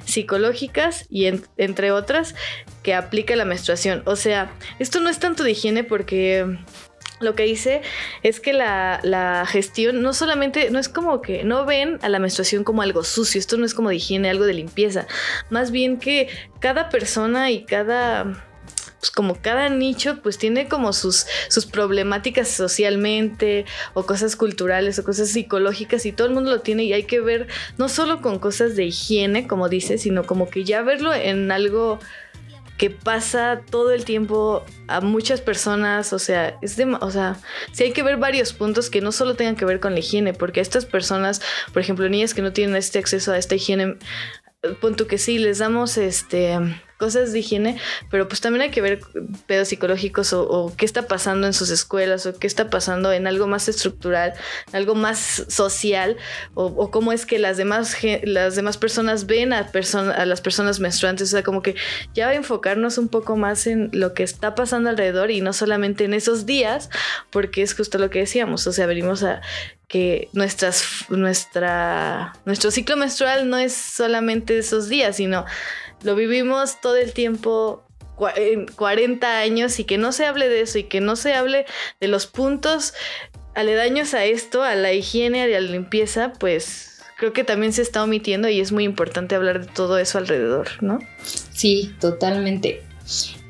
psicológicas y en- entre otras que aplica la menstruación. O sea, esto no es tanto de higiene porque lo que dice es que la, la gestión no solamente, no es como que no ven a la menstruación como algo sucio, esto no es como de higiene, algo de limpieza, más bien que cada persona y cada pues como cada nicho pues tiene como sus, sus problemáticas socialmente o cosas culturales o cosas psicológicas y todo el mundo lo tiene y hay que ver no solo con cosas de higiene como dice, sino como que ya verlo en algo que pasa todo el tiempo a muchas personas, o sea, es de, o sea, sí hay que ver varios puntos que no solo tengan que ver con la higiene, porque estas personas, por ejemplo, niñas que no tienen este acceso a esta higiene, punto que sí, les damos este cosas de higiene, pero pues también hay que ver pedos psicológicos o, qué está pasando en sus escuelas o qué está pasando en algo más estructural, algo más social o, cómo es que las demás, las demás personas ven a, a las personas menstruantes, o sea, como que ya va a enfocarnos un poco más en lo que está pasando alrededor y no solamente en esos días, porque es justo lo que decíamos, o sea, venimos a que nuestras, nuestra, nuestro ciclo menstrual no es solamente esos días, sino lo vivimos todo el tiempo en 40 años y que no se hable de eso y que no se hable de los puntos aledaños a esto, a la higiene, a la limpieza, pues creo que también se está omitiendo y es muy importante hablar de todo eso alrededor, ¿no? Sí, totalmente.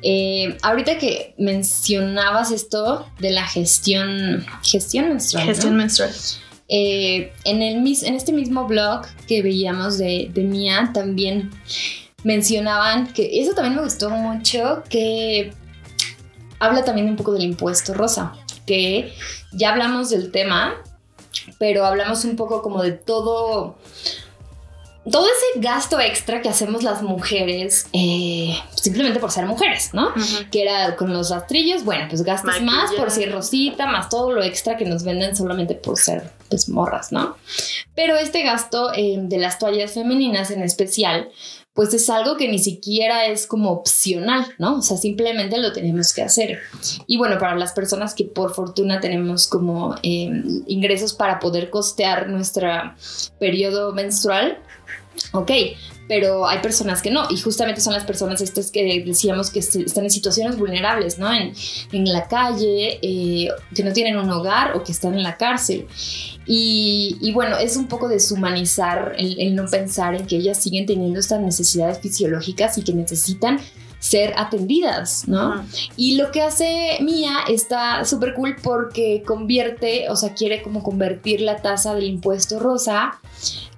Eh, ahorita que mencionabas esto de la gestión, gestión menstrual. Gestión menstrual. Eh, en, el, en este mismo blog que veíamos de, de Mía, también mencionaban que eso también me gustó mucho, que habla también un poco del impuesto rosa, que ya hablamos del tema, pero hablamos un poco como de todo todo ese gasto extra que hacemos las mujeres eh, simplemente por ser mujeres, ¿no? Que era con los rastrillos, bueno, pues gastas más por ser rosita, más todo lo extra que nos venden solamente por ser pues morras, ¿no? Pero este gasto eh, de las toallas femeninas en especial, pues es algo que ni siquiera es como opcional, ¿no? O sea, simplemente lo tenemos que hacer. Y bueno, para las personas que por fortuna tenemos como em, ingresos para poder costear nuestro periodo menstrual, ok, pero hay personas que no, y justamente son las personas estas que decíamos que están en situaciones vulnerables, ¿no? En, la calle, eh, que no tienen un hogar o que están en la cárcel. Y, bueno, es un poco deshumanizar el, no pensar en que ellas siguen teniendo estas necesidades fisiológicas y que necesitan ser atendidas, ¿no? Y lo que hace Mía está súper cool porque convierte, o sea, quiere como convertir la tasa del impuesto rosa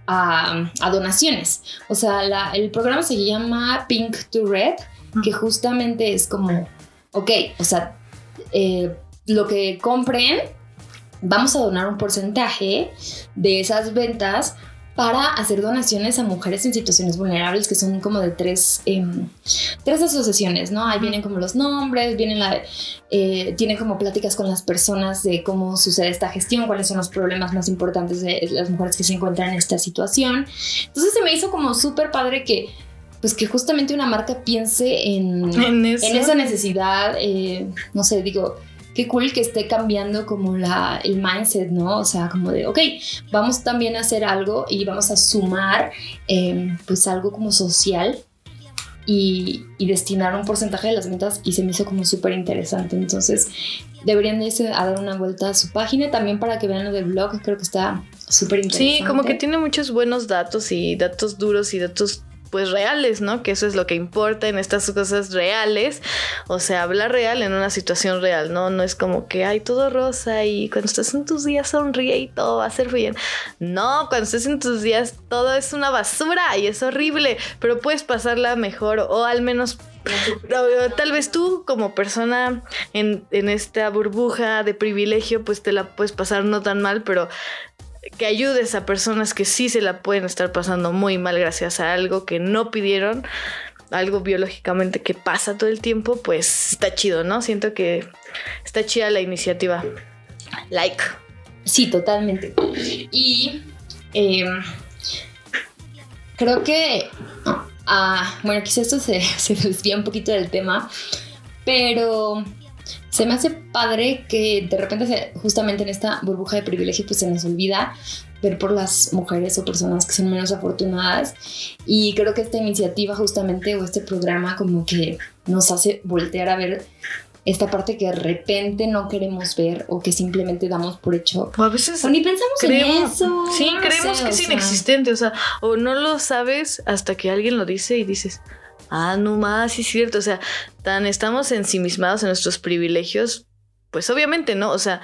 a, donaciones. O sea, el programa se llama Pink to Red, que justamente es como, ok, o sea, eh, lo que compren vamos a donar un porcentaje de esas ventas para hacer donaciones a mujeres en situaciones vulnerables, que son como de tres, em, tres asociaciones, ¿no? Ahí vienen como los nombres, vienen la, eh, tienen como pláticas con las personas de cómo sucede esta gestión, cuáles son los problemas más importantes de las mujeres que se encuentran en esta situación. Entonces se me hizo como súper padre que pues que justamente una marca piense en, en, esa necesidad, eh, no sé, digo, qué cool que esté cambiando como la, el mindset, ¿no? O sea, como de, ok, vamos también a hacer algo y vamos a sumar em, pues algo como social y, destinar un porcentaje de las ventas y se me hizo como súper interesante. Entonces, deberían irse a dar una vuelta a su página también para que vean lo del blog, creo que está súper interesante. Sí, como que tiene muchos buenos datos y datos duros y datos pues reales, ¿no? Que eso es lo que importa en estas cosas reales. O sea, hablar real en una situación real, ¿no? No es como que hay todo rosa y cuando estás en tus días sonríe y todo va a ser bien. No, cuando estés en tus días todo es una basura y es horrible, pero puedes pasarla mejor o al menos Tal vez tú como persona en, en, esta burbuja de privilegio pues te la puedes pasar no tan mal, pero que ayudes a personas que sí se la pueden estar pasando muy mal gracias a algo que no pidieron, algo biológicamente que pasa todo el tiempo, pues está chido, ¿no? Siento que está chida la iniciativa. Like. Sí, totalmente. Y em, creo que, ah, bueno, quizás esto se, se desvía un poquito del tema, pero se me hace padre que de repente justamente en esta burbuja de privilegio pues se nos olvida ver por las mujeres o personas que son menos afortunadas y creo que esta iniciativa justamente o este programa como que nos hace voltear a ver esta parte que de repente no queremos ver o que simplemente damos por hecho. O a veces ni pensamos en eso. Sí, creemos que es inexistente, o sea, o no lo sabes hasta que alguien lo dice y dices, ah, no más, sí es cierto, o sea, tan estamos ensimismados en nuestros privilegios, pues obviamente, ¿no? O sea,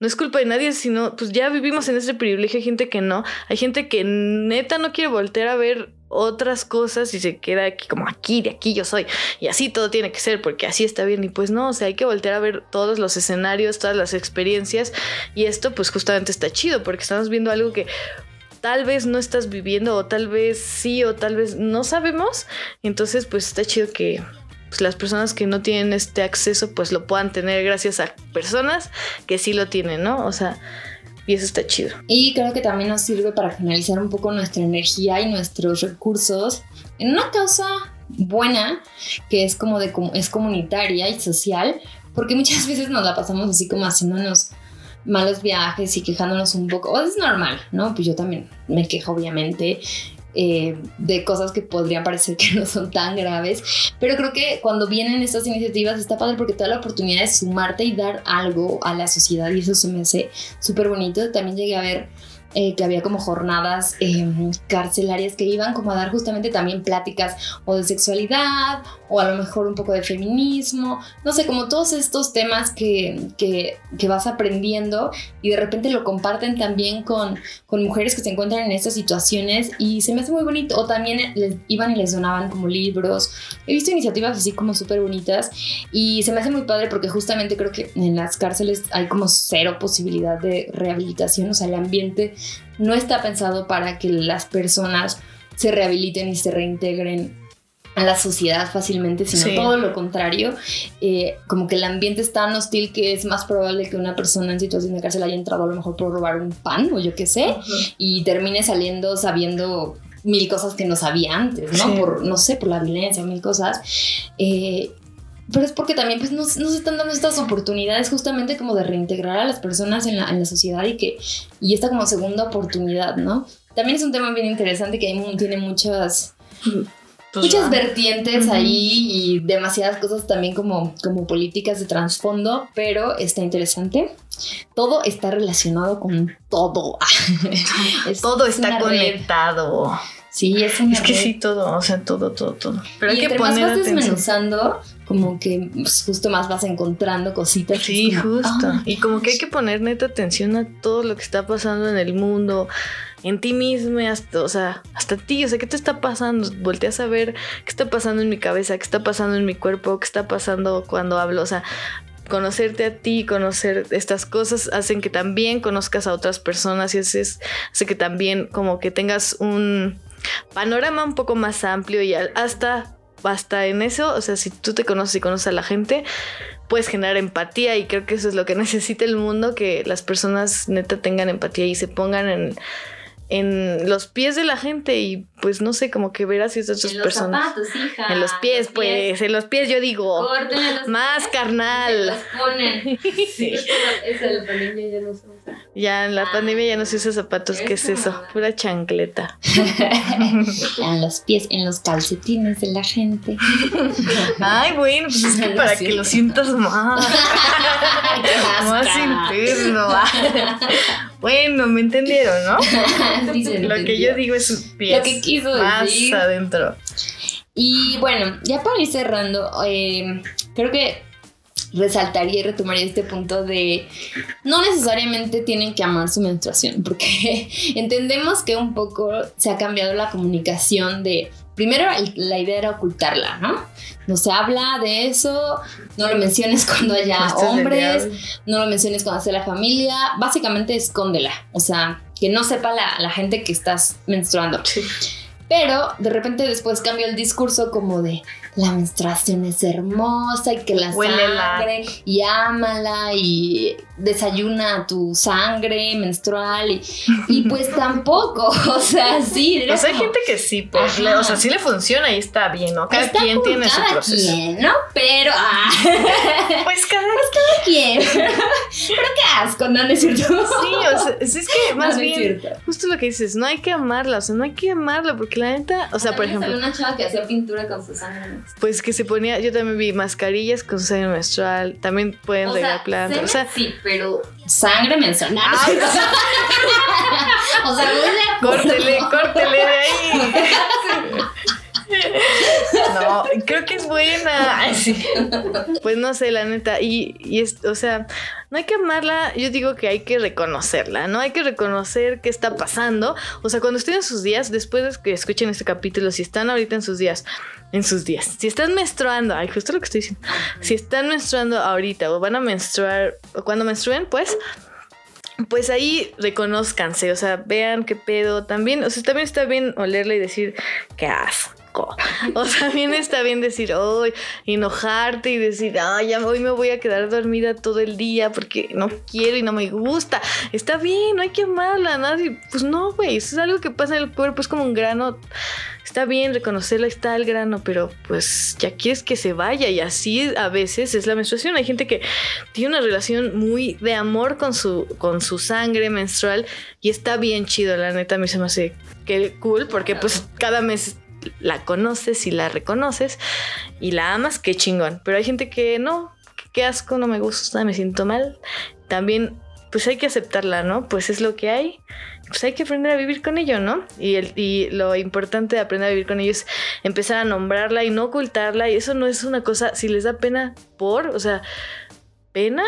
no es culpa de nadie, sino pues ya vivimos en ese privilegio, hay gente que no, hay gente que neta no quiere voltear a ver otras cosas y se queda aquí como aquí, de aquí yo soy. Y así todo tiene que ser porque así está bien. Y pues no, o sea, hay que voltear a ver todos los escenarios, todas las experiencias. Y esto pues justamente está chido porque estamos viendo algo que tal vez no estás viviendo o tal vez sí o tal vez no sabemos. Entonces pues está chido que pues, las personas que no tienen este acceso pues lo puedan tener gracias a personas que sí lo tienen, ¿no? O sea, y eso está chido. Y creo que también nos sirve para canalizar un poco nuestra energía y nuestros recursos en una causa buena que es como de es comunitaria y social, porque muchas veces nos la pasamos así como haciéndonos malos viajes y quejándonos un poco. Es normal, ¿no? Pues yo también me quejo, obviamente. Eh, de cosas que podrían parecer que no son tan graves. Pero creo que cuando vienen estas iniciativas está padre porque te da la oportunidad de sumarte y dar algo a la sociedad y eso se me hace súper bonito. También llegué a ver eh, que había como jornadas em, carcelarias que iban como a dar justamente también pláticas o de sexualidad o a lo mejor un poco de feminismo, no sé, como todos estos temas que, que, que vas aprendiendo y de repente lo comparten también con, con, mujeres que se encuentran en estas situaciones y se me hace muy bonito. O también les iban y les donaban como libros. He visto iniciativas así como súper bonitas y se me hace muy padre porque justamente creo que en las cárceles hay como cero posibilidad de rehabilitación, o sea, el ambiente no está pensado para que las personas se rehabiliten y se reintegren a la sociedad fácilmente, sino todo lo contrario. Eh, como que el ambiente es tan hostil que es más probable que una persona en situación de cárcel haya entrado a lo mejor por robar un pan o yo qué sé, y termine saliendo sabiendo mil cosas que no sabía antes, ¿no? Por, no sé, por la violencia, mil cosas. Eh, pero es porque también pues, no se están dando estas oportunidades justamente como de reintegrar a las personas en la, en la sociedad y que y esta como segunda oportunidad, ¿no? También es un tema bien interesante que tiene muchas pues muchas vertientes ahí y demasiadas cosas también como, como políticas de trasfondo, pero está interesante. Todo está relacionado con todo. todo está conectado. Sí, es Es que sí, todo, o sea, todo, todo, todo. Pero hay que poner más vas desmenuzando, como que pues, justo más vas encontrando cositas. Sí, justo. Y como que hay que poner neta atención a todo lo que está pasando en el mundo, en ti mismo, hasta, o sea, hasta ti, o sea, ¿qué te está pasando? Volteas a ver qué está pasando en mi cabeza, qué está pasando en mi cuerpo, qué está pasando cuando hablo, o sea, conocerte a ti, conocer estas cosas, hacen que también conozcas a otras personas y hace que también como que tengas un panorama un poco más amplio y hasta, hasta en eso, o sea, si tú te conoces y conoces a la gente, puedes generar empatía y creo que eso es lo que necesita el mundo, que las personas neta tengan empatía y se pongan en en los pies de la gente y pues no sé, como que ver así estas en personas. Zapatos, hija, en los pies, pues, en los pies yo digo. Los más carnal. Los ponen. Sí. Eso la pandemia ya no se usa. Ya en la pandemia ya no se usa zapatos, ¿qué es eso? Pura chancleta. en los pies, en los calcetines de la gente. Ay, bueno, pues es que para que lo sientas más. más interno. Bueno, me entendieron, ¿no? lo que yo digo es sus pies. Lo que quiso más adentro. Y bueno, ya para ir cerrando, eh, creo que resaltaría y retomaría este punto de no necesariamente tienen que amar su menstruación, porque entendemos que un poco se ha cambiado la comunicación de, primero la idea era ocultarla, ¿no? No se habla de eso, no lo menciones cuando haya hombres, no lo menciones cuando sea la familia, básicamente escóndela, o sea, que no sepa la, la gente que estás menstruando. Pero de repente después cambió el discurso como de la menstruación es hermosa y que la sangre y ámala y desayuna tu sangre menstrual y, pues tampoco, o sea, sí. Pues hay gente que sí, pues, o sea, sí le funciona y está bien, ¿no? Cada quien tiene su proceso. Quien, ¿no? Pero, ah, pues cada, pues cada quien. Pero qué asco, ¿no? ¿No es cierto? Sí, o sea, es que más bien, justo lo que dices, no hay que amarla, o sea, no hay que amarla porque la neta, o sea, por ejemplo. una chava que hacía pintura con su sangre pues que se ponía, yo también vi mascarillas con sangre menstrual, también pueden regar plantas. O sea, sí, pero sangre menstrual. o sea, córtele, córtele de ahí. No, creo que es buena. Pues no sé, la neta. Y, y es, o sea, no hay que amarla, yo digo que hay que reconocerla, ¿no? Hay que reconocer qué está pasando. O sea, cuando estén en sus días, después de que escuchen este capítulo, si están ahorita en sus días, en sus días, si están menstruando, ay, justo lo que estoy diciendo, si están menstruando ahorita o van a menstruar, o cuando menstruen, pues pues ahí reconozcanse, o sea, vean qué pedo. También, o sea, también está bien olerla y decir, qué asco. O sea, también está bien decir, hoy, enojarte y decir, ay, hoy me voy a quedar dormida todo el día porque no quiero y no me gusta. Está bien, no hay que amarla, nadie. Pues no, güey, eso es algo que pasa en el cuerpo, es como un grano está bien reconocerla, está el grano, pero pues ya quieres que se vaya y así a veces es la menstruación. Hay gente que tiene una relación muy de amor con su, con su sangre menstrual y está bien chido, la neta a mí se me hace que cool porque pues cada mes la conoces y la reconoces y la amas, qué chingón. Pero hay gente que no, qué asco, no me gusta, me siento mal. También pues hay que aceptarla, ¿no? Pues es lo que hay pues hay que aprender a vivir con ello, ¿no? Y, el, y lo importante de aprender a vivir con ello es empezar a nombrarla y no ocultarla. Y eso no es una cosa, si les da pena por, o sea, pena,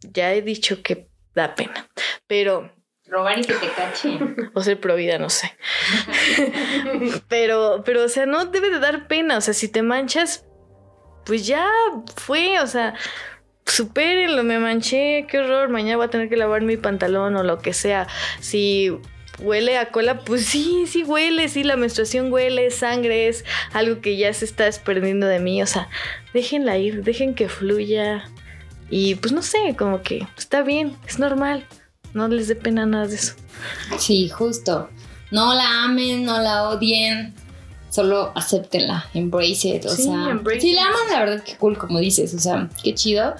ya he dicho que da pena, pero... Robar y que te cachen. O ser provida, no sé. pero, pero, o sea, no debe de dar pena. O sea, si te manchas, pues ya fue, o sea, supérenlo, me manché, qué horror, mañana voy a tener que lavar mi pantalón o lo que sea. Si huele a cola, pues sí, sí huele, sí, la menstruación huele, sangre es algo que ya se está desprendiendo de mí, o sea, déjenla ir, dejen que fluya y pues no sé, como que está bien, es normal, no les dé pena nada de eso. Sí, justo. No la amen, no la odien, solo acéptenla, embrace it, o sea, si la aman, la verdad que cool, como dices, o sea, qué chido,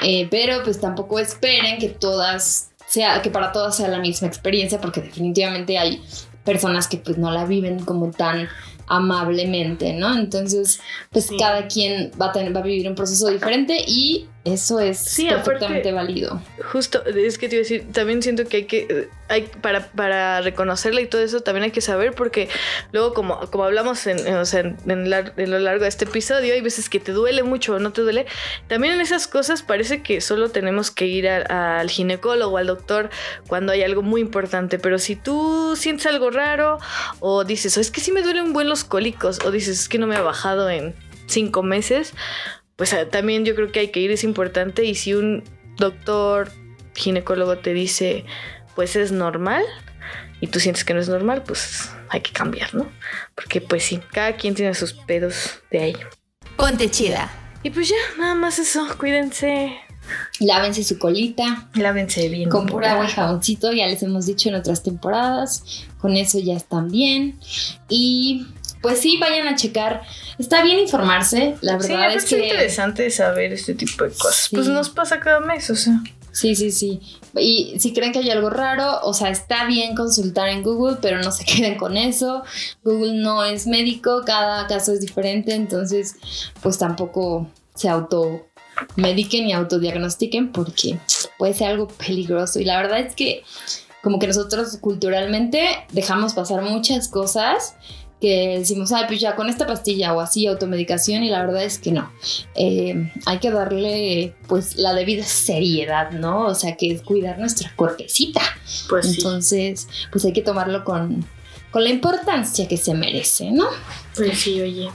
eh, pero pues tampoco esperen que todas, sea, que para todas sea la misma experiencia, porque definitivamente hay personas que pues no la viven como tan amablemente, ¿no? Entonces, pues cada quien va a, tener, va a vivir un proceso diferente y eso es perfectamente válido. Justo, es que te iba a decir, también siento que hay que, hay, para, para reconocerla y todo eso, también hay que saber, porque luego, como, como hablamos en, o sea, en, lo largo de este episodio, hay veces que te duele mucho o no te duele. También en esas cosas parece que solo tenemos que ir al ginecólogo, al doctor, cuando hay algo muy importante. Pero si tú sientes algo raro, o dices, es que sí me duelen buen los cólicos, o dices, es que no me ha bajado en cinco meses pues ah, también yo creo que hay que ir, es importante. Y si un doctor ginecólogo te dice, pues es normal, y tú sientes que no es normal, pues hay que cambiar, ¿no? Porque pues sí, cada quien tiene sus pedos de ahí. Ponte chida. Y pues ya, nada más eso, cuídense. Lávense su colita. Lávense bien. Con pura agua y jaboncito, ya les hemos dicho en otras temporadas. Con eso ya están bien. Y pues sí, vayan a checar. Está bien informarse, la verdad es que... Es interesante saber este tipo de cosas. Pues nos pasa cada mes, o sea. Sí, sí, sí. Y si creen que hay algo raro, o sea, está bien consultar en Google, pero no se queden con eso. Google no es médico, cada caso es diferente, entonces pues tampoco se automediquen y autodiagnostiquen porque puede ser algo peligroso. Y la verdad es que como que nosotros culturalmente dejamos pasar muchas cosas que decimos, ay, pues ya con esta pastilla o así, automedicación, y la verdad es que no. Eh, hay que darle, pues, la debida seriedad, ¿no? O sea, que es cuidar nuestra cuerpecita. Pues Entonces, pues hay que tomarlo con, con la importancia que se merece, ¿no? Pues sí, oye.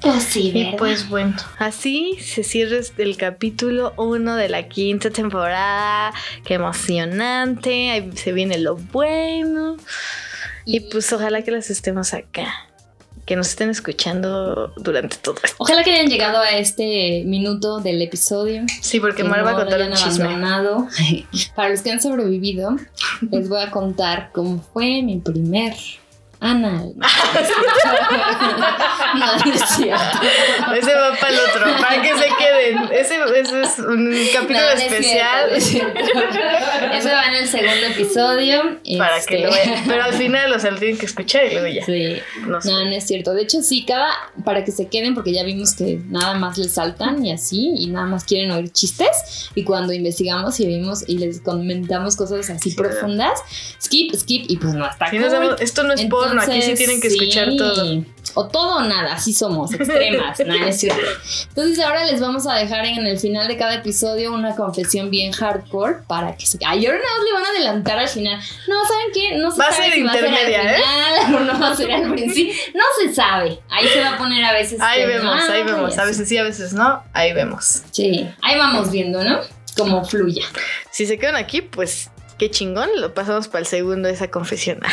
Pues sí, ¿verdad? Y pues bueno, así se cierra el capítulo 1 de la quinta temporada. Qué emocionante. Ahí se viene lo bueno. Y pues ojalá que las estemos acá que nos estén escuchando durante todo esto. Ojalá que hayan llegado a este minuto del episodio. Sí, porque Mar va a contar un chisme. Para los que han sobrevivido, les voy a contar cómo fue mi primer anal. no, es cierto. Ese va para el otro, para que se queden. Ese, ese es un capítulo especial. Ese va en el segundo episodio. Para que lo vean. Pero al final, o sea, lo tienen que escuchar y luego ya. Sí. No, no, es cierto. De hecho, sí, cada. Para que se queden, porque ya vimos que nada más les saltan y así, y nada más quieren oír chistes. Y cuando investigamos y vimos y les comentamos cosas así profundas, skip, skip, y pues no está esto no es por no, aquí sí tienen que escuchar todo. O todo o nada, así somos, extremas, no, no es cierto. Entonces ahora les vamos a dejar en el final de cada episodio una confesión bien hardcore para que se... Ay, ahora no le van a adelantar al final. No, ¿saben qué? No se Va a sabe ser si va a ser al intermedia, ¿eh? final o no va a ser al principio. No se sabe. Ahí se va a poner a veces... Ahí vemos, ahí vemos. A veces sí, a veces no. Ahí vemos. Sí, ahí vamos viendo, ¿no? Como fluya. Si se quedan aquí, pues qué chingón. Lo pasamos para el segundo esa confesión.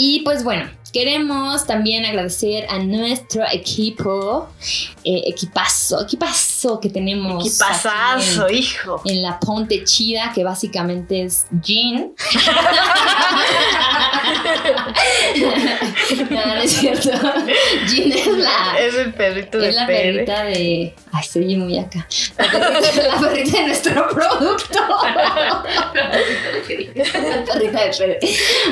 Y pues bueno, queremos también agradecer a nuestro equipo, eh, equipazo, equipazo que tenemos. Aquí hijo. En, la Ponte Chida, que básicamente es Jean. no, no es cierto. Jean es la, Es el perrito de es la perrita de. Ay, se oye muy acá. La perrita, la perrita de nuestro producto. la perrita de Fede.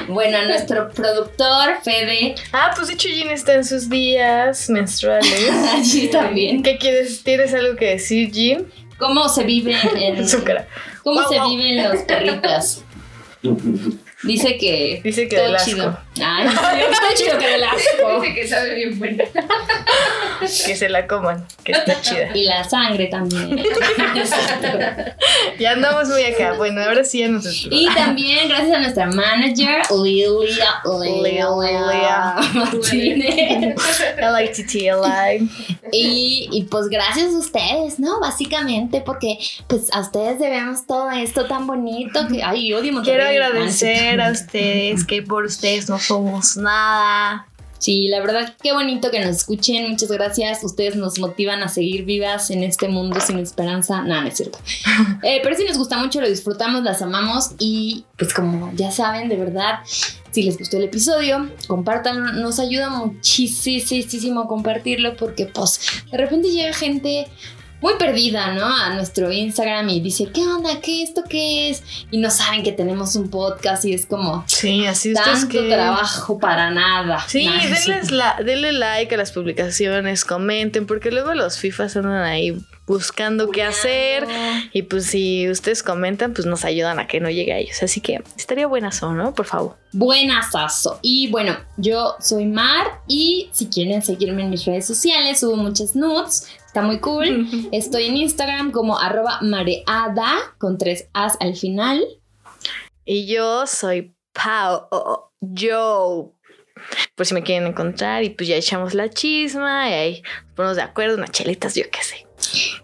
Bueno, nuestro productor, Fede. Ah, pues de hecho Jean está en sus días menstruales. Allí también. ¿Qué quieres? ¿Tienes algo que decir, Jean? ¿Cómo se vive en. Su cara. ¿Cómo se viven los perritos? Dice que. Dice que todo del asco. chido. Ay, todo chido que del asco. Dice que sabe bien buena. Que se la coman, que está chida. Y la sangre también. Ya andamos muy acá. Bueno, ahora sí ya nos Y también gracias a nuestra manager, Lilia. Lilia. Lilia. Martínez. LITTLI. Y, y pues gracias a ustedes, ¿no? Básicamente, porque pues a ustedes debemos todo esto tan bonito que. Ay, odio. Quiero agradecer a ustedes que por ustedes no somos nada. Sí, la verdad, qué bonito que nos escuchen. Muchas gracias. Ustedes nos motivan a seguir vivas en este mundo sin esperanza. No, no es cierto. Eh, pero sí nos gusta mucho, lo disfrutamos, las amamos. Y pues como ya saben, de verdad, si les gustó el episodio, compártanlo. Nos ayuda muchísimo compartirlo porque pues de repente llega gente muy perdida, ¿no? A nuestro Instagram y dice, ¿qué onda? ¿Qué esto qué es? Y no saben que tenemos un podcast y es como Sí, así tanto que... trabajo para nada. Sí, es cierto. denles la, denle like a las publicaciones, comenten, porque luego los FIFAs andan ahí buscando qué hacer. Y pues si ustedes comentan, pues nos ayudan a que no llegue a ellos. Así que estaría buenazo, ¿no? Por favor. Buenazazo. Y bueno, yo soy Mar y si quieren seguirme en mis redes sociales, subo muchas nudes. Está muy cool. Estoy en Instagram como arroba mareada con tres as al final. Y yo soy Pau, o- o Joe. Por si me quieren encontrar y pues ya echamos la chisma y ahí nos ponemos de acuerdo, unas chelitas, yo qué sé.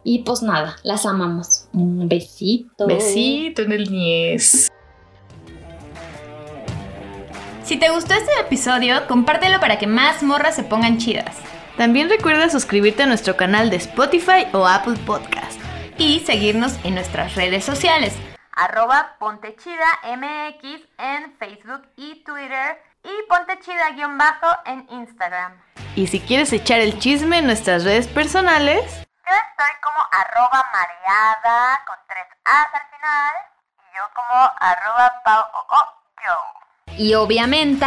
Y pues nada, las amamos. Un besito. Besito en el niés. Si te gustó este episodio, compártelo para que más morras se pongan chidas. También recuerda suscribirte a nuestro canal de Spotify o Apple Podcast. Y seguirnos en nuestras redes sociales. Arroba Pontechida MX en Facebook y Twitter y Pontechida-bajo en Instagram. Y si quieres echar el chisme en nuestras redes personales, Yo estoy como arroba mareada con tres A's al final y yo como arroba pau o o yo. Y obviamente,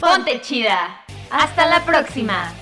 ponte chida. Hasta la próxima.